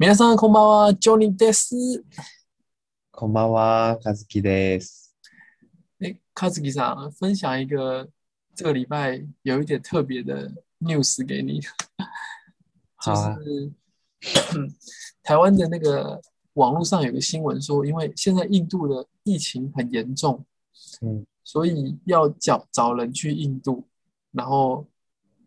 皆さんこんばんは、ジョニーです。こんばんは、和樹です。哎，卡兹基上分享一个这个礼拜有一点特别的 news 给你，就好啊，是台湾的那个网络上有个新闻说，因为现在印度的疫情很严重，嗯所以要找找人去印度，然后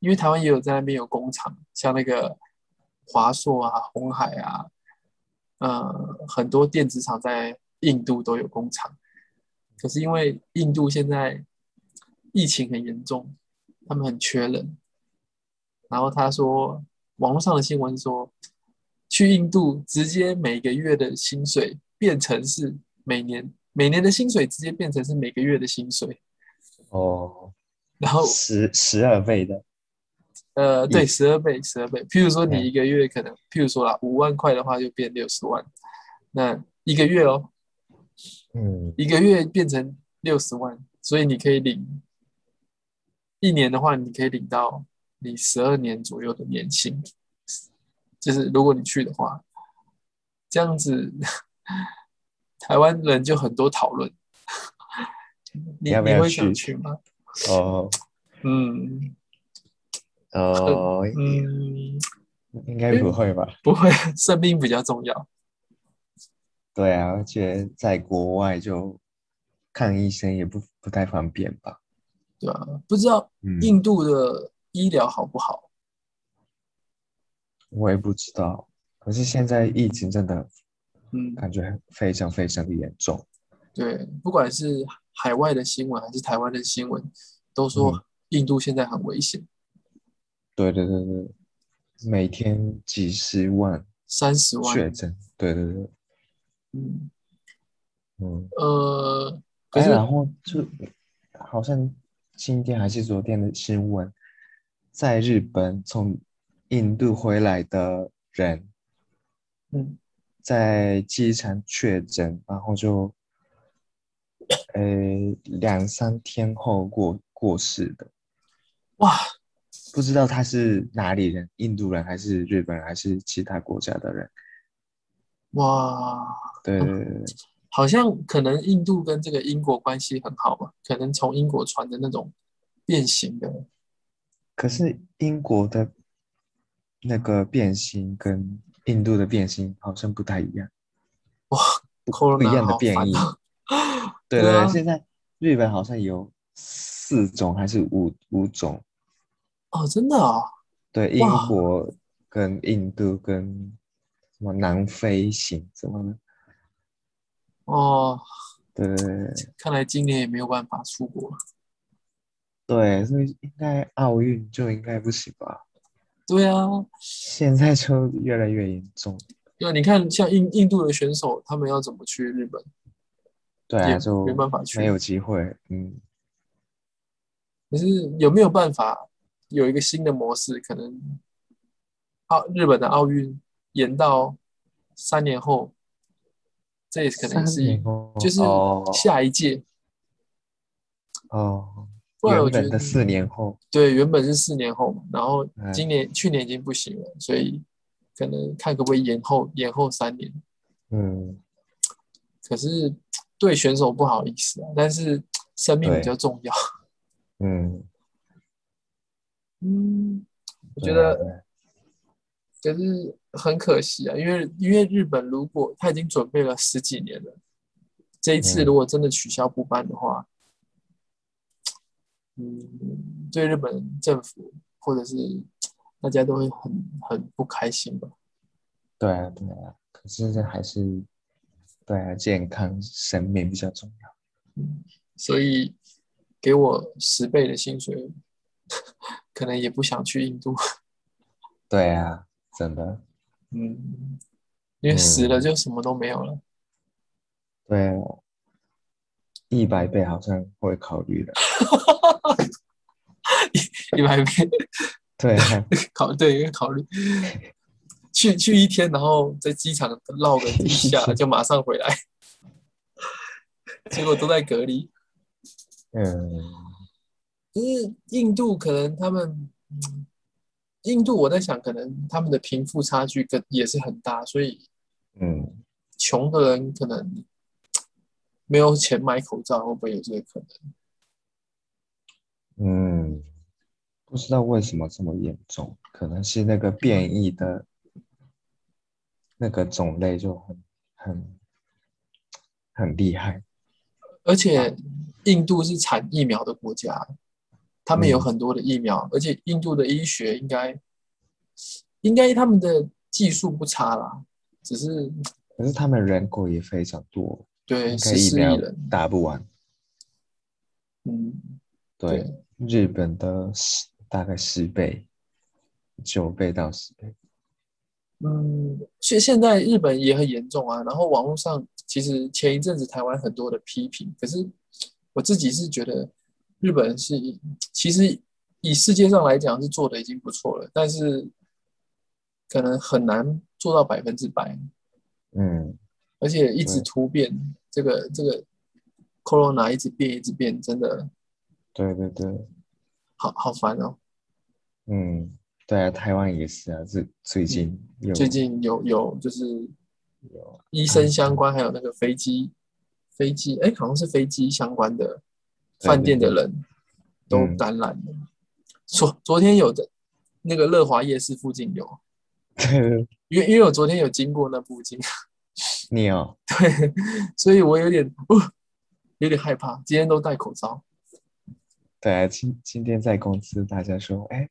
因为台湾也有在那边有工厂，像那个 华硕啊、红海啊，呃，很多电子厂在印度都有工厂。可是因为印度现在疫情很严重，他们很缺人。然后他说，网络上的新闻说，去印度直接每个月的薪水变成是每年每年的薪水直接变成是每个月的薪水，哦，然后十十二倍的，呃，对，十二倍，十二倍。譬如说你嗯。一个月可能，譬如说啦，五万块的话就变六十万，那一个月哦，嗯，一个月变成六十万，所以你可以领一年的话，你可以领到你十二年左右的年薪，就是如果你去的话，这样子，台湾人就很多讨论。你你会想去去吗？哦。嗯哦，嗯，应该不会吧？不会，生命比较重要。对啊，而且在国外就看医生也不不太方便吧？对啊，不知道嗯，印度的医疗好不好？我也不知道。可是现在疫情真的嗯，感觉非常非常的严重。对，不管是海外的新闻还是台湾的新闻，都说嗯印度现在很危险，对对对对，每天几十万三十万。确诊，对对对，嗯，嗯。呃，可哎，是然后就好像今天还是昨天的新闻，在日本从印度回来的人嗯，在机场确诊，然后就呃两三天后过过世的，哇，不知道他是哪里人，印度人还是日本人还是其他国家的人？哇，对对对对，好像可能印度跟这个英国关系很好吧？可能从英国传的那种变形的，可是英国的那个变形跟印度的变形好像不太一样，哇不不一样的变异。对对啊现在日本好像有四种还是五五种，哦，真的哦，对，英国跟印度跟什么南非行什么的，哦，对看来今年也没有办法出国了。对，所以应该奥运就应该不行吧？对啊，现在就越来越严重，因为你看，像印印度的选手，他们要怎么去日本？对啊，就没办法去没有机会，嗯。可是有没有办法有一个新的模式？可能奥日本的奥运延到三年后，这也可能是就是哦下一届。哦，不然我觉得原本的四年后，对，原本是四年后嘛，然后嗯今年、去年已经不行了，所以可能看可不可以延后延后三年。嗯，可是对选手不好意思啊，但是生命比较重要。嗯，嗯，我觉得可是很可惜啊，因为因为日本如果他已经准备了十几年了，这一次嗯如果真的取消不办的话，嗯，对日本政府或者是大家都会很很不开心吧。对啊，对啊，可是这还是对啊，健康生命比较重要。嗯，所以给我十倍的薪水，可能也不想去印度。对啊，真的，嗯，因为死了嗯就什么都没有了。对啊，一百倍好像会考虑的。一百倍对啊，考对，因为考虑去去一天，然后在机场绕个一下 就马上回来，结果都在隔离。嗯，就是印度可能他们，嗯印度我在想，可能他们的贫富差距跟也是很大，所以嗯，穷的人可能没有钱买口罩，会不会有这个可能？嗯，不知道为什么这么严重，可能是那个变异的那个种类就很很很厉害。而且印度是产疫苗的国家，他们有嗯很多的疫苗，而且印度的医学应该应该他们的技术不差啦，只是可是他们人口也非常多，对十四亿人，打不完。嗯，对，日本的十大概十倍，九倍到十倍。嗯，现现在日本也很严重啊。然后网络上其实前一阵子台湾很多的批评，可是我自己是觉得日本是其实以世界上来讲是做的已经不错了，但是可能很难做到百分之百，嗯，而且一直突变，这个这个 corona 一直变一直变，真的对对对，好好烦哦。嗯，对啊，台湾也是啊，最最近有最近有有就是有医生相关，还有那个飞机飞机，哎，好像是飞机相关的饭店的人都嗯。感染了。昨昨天有的那个乐华夜市附近有，因为因为我昨天有经过那附近，你有对，所以我有点哦，有点害怕。今天都戴口罩，对啊，今今天在公司大家说，哎，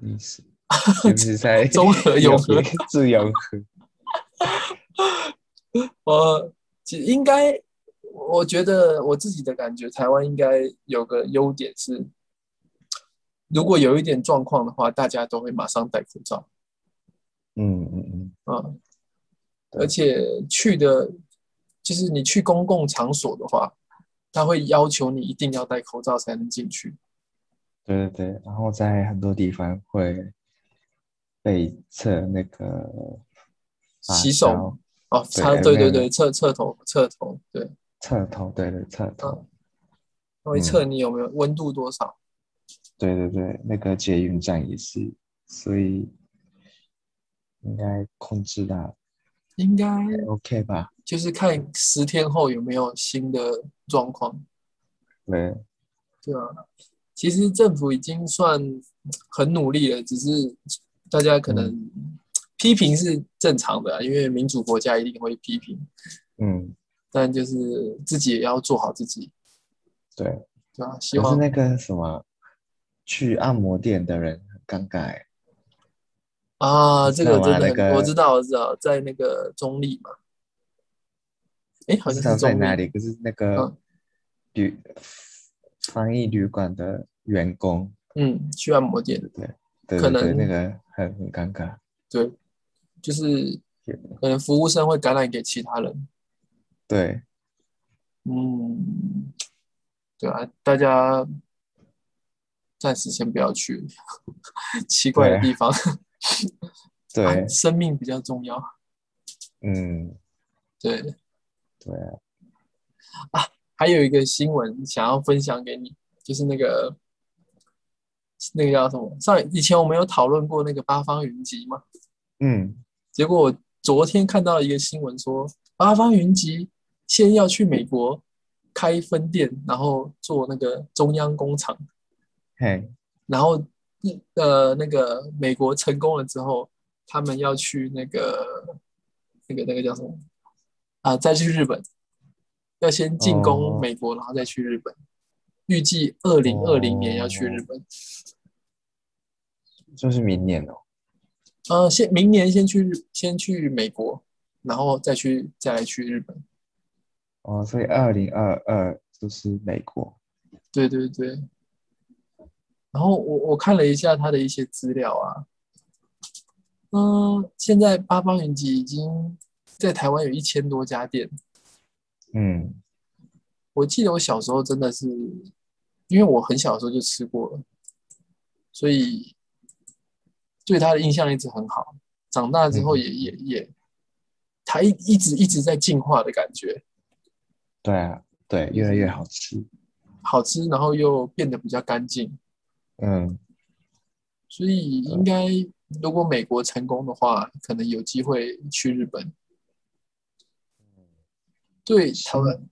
你是 是不是在综合永和？自由和？我其实应该，我觉得我自己的感觉，台湾应该有个优点是，如果有一点状况的话，大家都会马上戴口罩。嗯嗯嗯，啊，而且去的，就是你去公共场所的话，他会要求你一定要戴口罩才能进去。对对对，然后在很多地方会被测那个洗手哦，对擦，对对对，侧侧头侧头，对，侧头，对对测头，嗯，他会测你有没有温度多少。对对对，那个捷运站也是，所以应该控制的应该 OK 吧？就是看十天后有没有新的状况。对，对啊，其实政府已经算 很努力了，只是大家可能批评是正常的啊、因为民主国家一定会批评，嗯，但就是自己也要做好自己，对。对啊、希望是那个什么，去按摩店的人很尴尬欸，啊，这个真的很，那个我知道，我知道，在那个中立嘛，哎，好像是在哪里。可是那个嗯旅防疫旅馆的员工，嗯，去按摩店，对对可能那个很很尴尬。对，就是可能服务生会感染给其他人，对，嗯，对啊，大家暂时先不要去奇怪的地方，对。啊，生命比较重要。嗯，对，对啊，还有一个新闻想要分享给你，就是那个那个叫什么？上以前我们有讨论过那个八方云集吗，嗯，结果我昨天看到一个新闻说，八方云集先要去美国开分店，然后做那个中央工厂。嘿，然后日呃那个美国成功了之后，他们要去那个那个那个叫什么啊？再去日本，要先进攻哦美国，然后再去日本。预计二零二零年要去日本，就是明年哦。呃，先明年先去日先去美国，然后再去再来去日本。哦，所以二零二二就是美国。对对对。然后我我看了一下他的一些资料啊，嗯、现在八方云集已经在台湾有一千多家店。嗯，我记得我小时候真的是，因为我很小的时候就吃过了，所以对他的印象一直很好。长大之后也也也，他一一直一直在进化的感觉，对啊，对，越来越好吃。好吃，然后又变得比较干净。嗯，所以应该如果美国成功的话，可能有机会去日本。对台湾，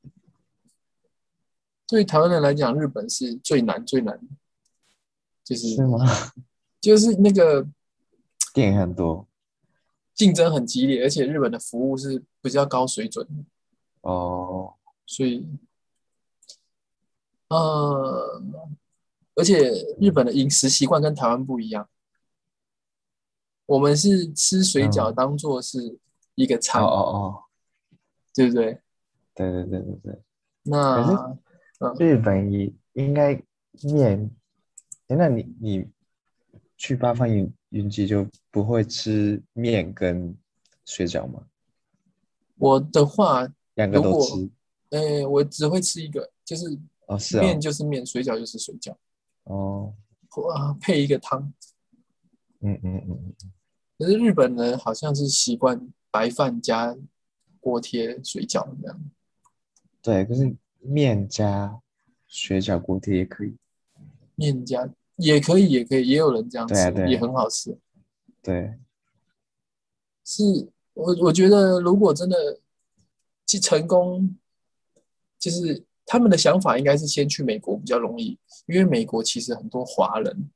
对台湾人来讲，日本是最难最难，就是是吗？就是那个店很多竞争很激烈，而且日本的服务是比较高水准的，哦，所以，呃，而且日本的饮食习惯跟台湾不一样，我们是吃水饺嗯当做是一个餐，哦哦哦，对不对？对对对对对，那日本也应该面，哎那你你去八方云云集就不会吃面跟水饺吗？我的话，两个都吃？呃，我只会吃一个，就是哦，是面哦，就是面，水饺就是水饺，哦，啊，配一个汤。嗯嗯嗯嗯，可是日本人好像是习惯白饭加锅贴水饺这样。对，可是面加水饺锅贴也可以，面加也可以，也可以，也有人这样吃，对啊对啊也很好吃。对，是我我觉得，如果真的去成功，就是他们的想法应该是先去美国比较容易，因为美国其实很多华人，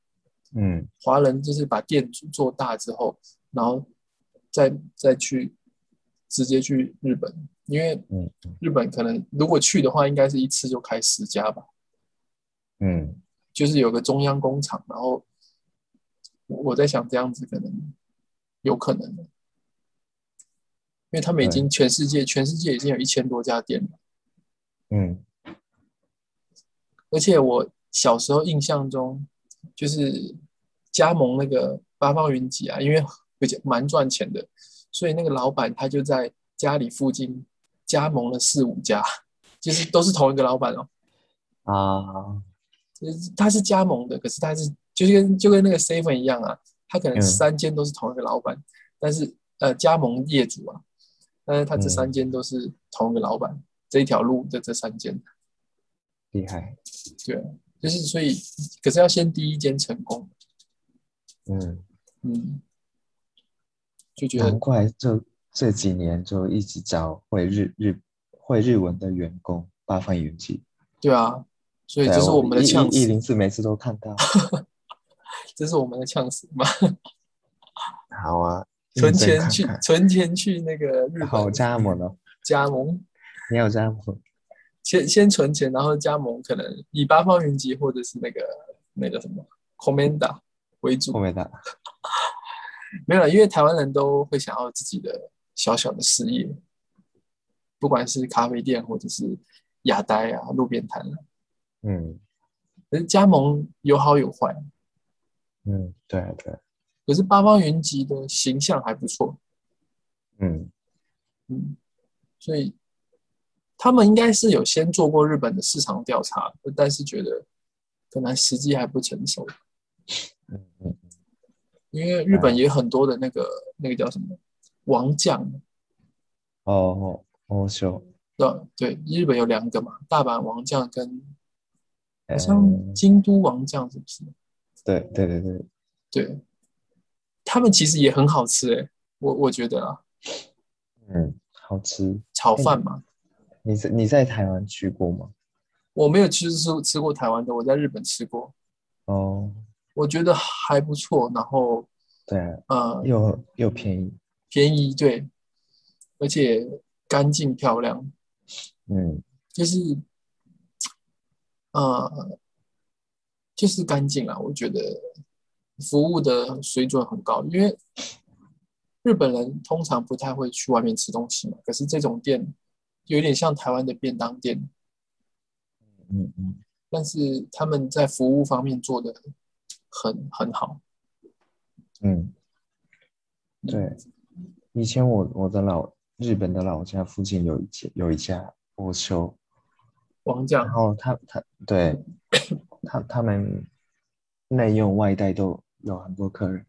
嗯。华人就是把店做大之后，然后再再去直接去日本，因为嗯。日本可能如果去的话，应该是一次就开十家吧。嗯，就是有个中央工厂，然后我我在想这样子可能有可能的，因为他们已经全世界全世界已经有一千多家店了，嗯。而且我小时候印象中就是加盟那个八方云集啊，因为比较蛮赚钱的，所以那个老板他就在家里附近加盟了四五家，就是都是同一个老板哦。啊，就是他是加盟的，可是他是就是跟就跟那个 seven 一样啊，他可能嗯。三间都是同一个老板，但是呃加盟业主啊，但是他这三嗯。间都是同一个老板，这一条路的这三间，厉害，对啊，就是所以可是要先第一间成功，嗯，嗯，就觉得难怪就这几年就一直找会日日会日文的员工八方云集，对啊，所以这是我们的一呛死，一一零四每次都看到，这是我们的呛死嘛，好啊，存钱去存钱去那个日本。好加盟哦，加盟。你有加盟？先先存钱，然后加盟，可能以八方云集或者是那个那个什么 Comanda 为主。Comanda 没有了，因为台湾人都会想要自己的小小的事业，不管是咖啡店或者是雅呆啊、路边摊啊。嗯。可是加盟有好有坏，嗯，对啊对啊，可是八方云集的形象还不错，嗯。嗯，所以他们应该是有先做过日本的市场调查，但是觉得可能时机还不成熟。嗯嗯，因为日本也有很多的那个那个叫什么王将，哦哦哦秀，对吧对，日本有两个嘛，大阪王将跟好嗯像京都王将是不是？对对对对，对，他们其实也很好吃诶，我我觉得啊，嗯，好吃。炒饭嘛，你在你在台湾去过吗？我没有吃吃吃过台湾的，我在日本吃过，哦，我觉得还不错，然后对啊，呃又又便宜，便宜对，而且干净漂亮，嗯。就是呃，就是干净啊，我觉得服务的水准很高，因为日本人通常不太会去外面吃东西嘛，可是这种店有点像台湾的便当店，嗯嗯，但是他们在服务方面做的很很好。嗯，对，以前我我的老日本的老家附近有一家有一家欧修，王酱然后他他对 他他们内用外带都有很多客人，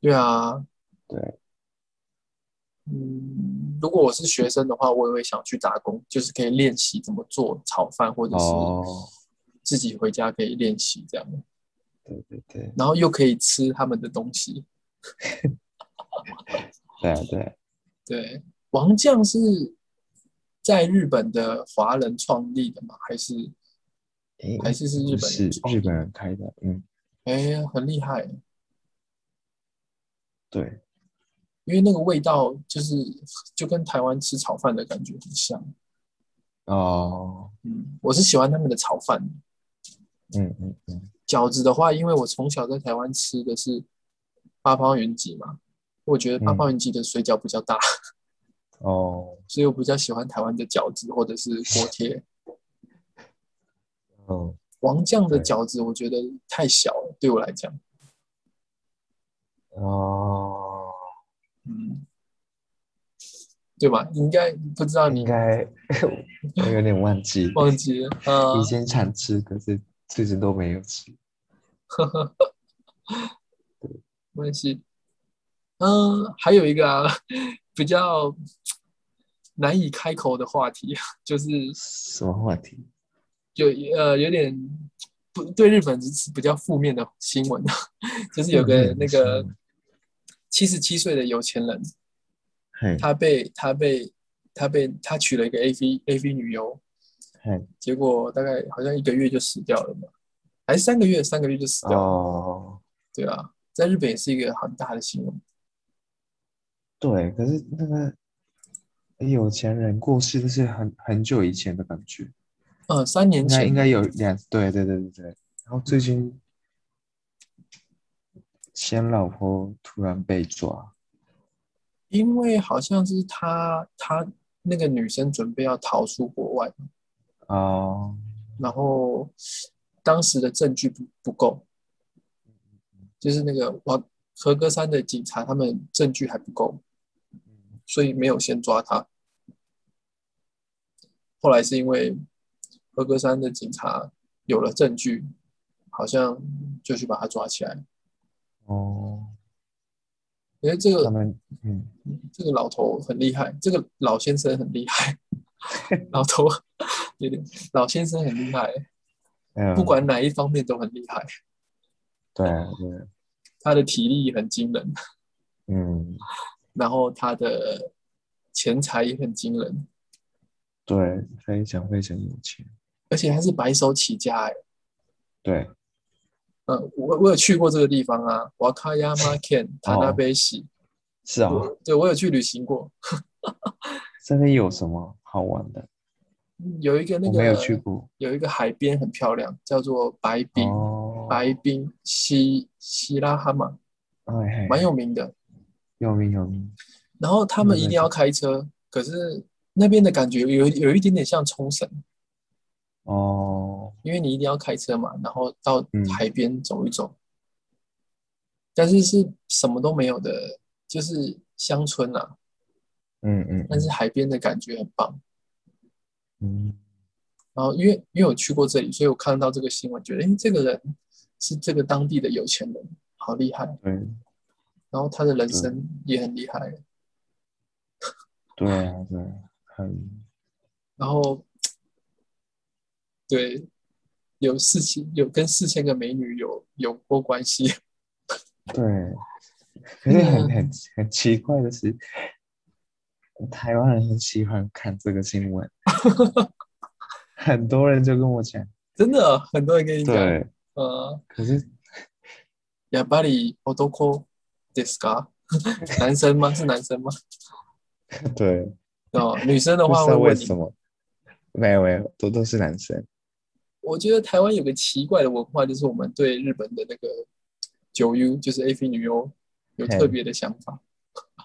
对啊，对，嗯，如果我是学生的话，我也会想去打工，就是可以练习怎么做炒饭，或者是哦，自己回家可以练习这样。对对对，然后又可以吃他们的东西。对啊对啊，对，王将是在日本的华人创立的吗？还是诶还是是日本是人创立日本人开的，嗯，哎，很厉害，对，因为那个味道就是就跟台湾吃炒饭的感觉很像。哦，嗯，我是喜欢他们的炒饭。嗯嗯嗯，饺子的话，因为我从小在台湾吃的是八方云集嘛，我觉得八方云集的水饺比较大，哦，所以我比较喜欢台湾的饺子或者是锅贴。哦，王酱的饺子我觉得太小了，对我来讲。哦，嗯，对吧？应该不知道你应该 我有点忘记，忘记了啊以？前常吃，可是最近都没有吃。没关系。嗯，还有一个啊，比较难以开口的话题，就是什么话题？有呃有点不对日本是比较负面的新闻，就是有个那个七十七岁的有钱人，嘿，他被他被他被他娶了一个 AV AV 女优，嘿，结果大概好像一个月就死掉了嘛，还是三个月，三个月就死掉了。哦，对啊，在日本也是一个很大的新闻。对，可是那个有钱人过世，这是很很久以前的感觉，嗯，三年前应该有两，对对对对对。然后最近前老婆突然被抓，因为好像是他他那个女生准备要逃出国外，哦，然后当时的证据不不够，就是那个王和歌山的警察他们证据还不够，所以没有先抓他。后来是因为和歌山的警察有了证据，好像就去把他抓起来。哦，因为这个他们，嗯，这个老头很厉害，这个老先生很厉害，老头有点老先生很厉害，嗯。不管哪一方面都很厉害，对啊对，他的体力很惊人，嗯，然后他的钱财也很惊人，对，非常非常有钱，而且他是白手起家哎，对，呃，我我有去过这个地方啊，瓦卡亚马县塔纳贝西，是啊，我对我有去旅行过，这边有什么好玩的？有一个那个没有去过。有一个海边很漂亮，叫做白冰、哦，白冰西西拉哈马，哎，蛮有名的。有名有名。然后他们一定要开车，可是那边的感觉有有一点点像冲绳，哦，因为你一定要开车嘛，然后到嗯。海边走一走，但是是什么都没有的，就是乡村啊，嗯嗯，但是海边的感觉很棒。嗯，然后因为因为我去过这里，所以我看到这个新闻，觉得哎，这个人是这个当地的有钱人，好厉害。对。然后他的人生也很厉害，对啊对，很然后对有四千有跟四千个美女有有过关系，对。可是很很很奇怪的是，台湾人很喜欢看这个新闻，很多人就跟我讲，真的很多人跟你讲，对，呃，可是やっぱり男ですか？男生吗？是男生吗？对，哦，女生的不知道话会问你为什么，没有没有，都都是男生， 我觉得台湾有个奇怪的文化，就是我们对日本的那个九 U，就是 AV 女优，有特别的想法。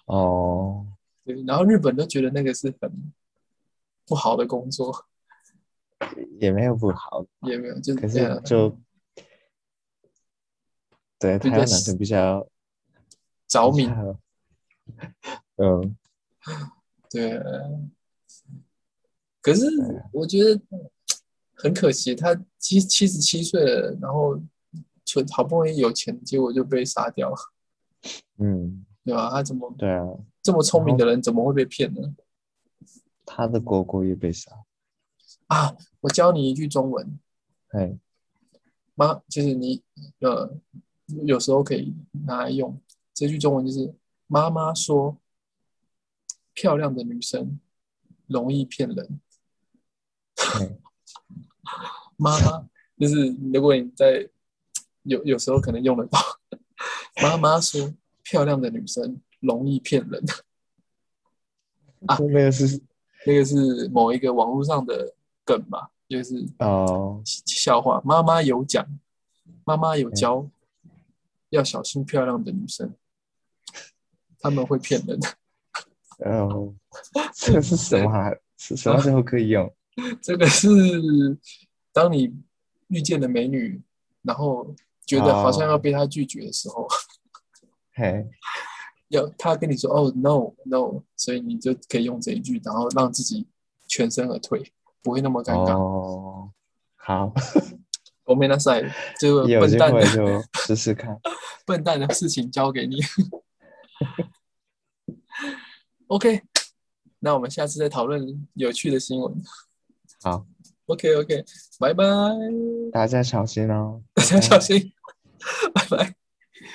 哦，对，然后日本都觉得那个是很不好的工作，也没有不好，也没有，就是可是呃就对台湾男生比较着迷嗯，对，可是我觉得很可惜，他七七十七岁了，然后存好不容易有钱，结果就被杀掉了，嗯，对吧？他怎么对啊，这么聪明的人，怎么会被骗呢？他的狗狗也被杀，啊，我教你一句中文，哎，妈，就是你呃，有时候可以拿来用。这句中文就是妈妈说，漂亮的女生容易骗人。对 妈妈就是如果你在有有时候可能用得到，妈妈说漂亮的女生容易骗人。啊那个是那个是某一个网络上的梗吧，就是哦，笑话。妈妈有讲，妈妈有教，要小心漂亮的女生，他们会骗人。哦，这个是什么啊？是什么时候可以用？这个是当你遇见了美女，然后觉得好像要被她拒绝的时候，嘿，要她跟你说哦 no no，所以你就可以用这一句，然后让自己全身而退，不会那么尴尬。哦，好，我没那赛，这个有机笨蛋的会就试试看。笨蛋的事情交给你。OK，那我们下次再讨论有趣的新闻。好，OK OK，拜拜，大家小心哦，大家小心，拜拜。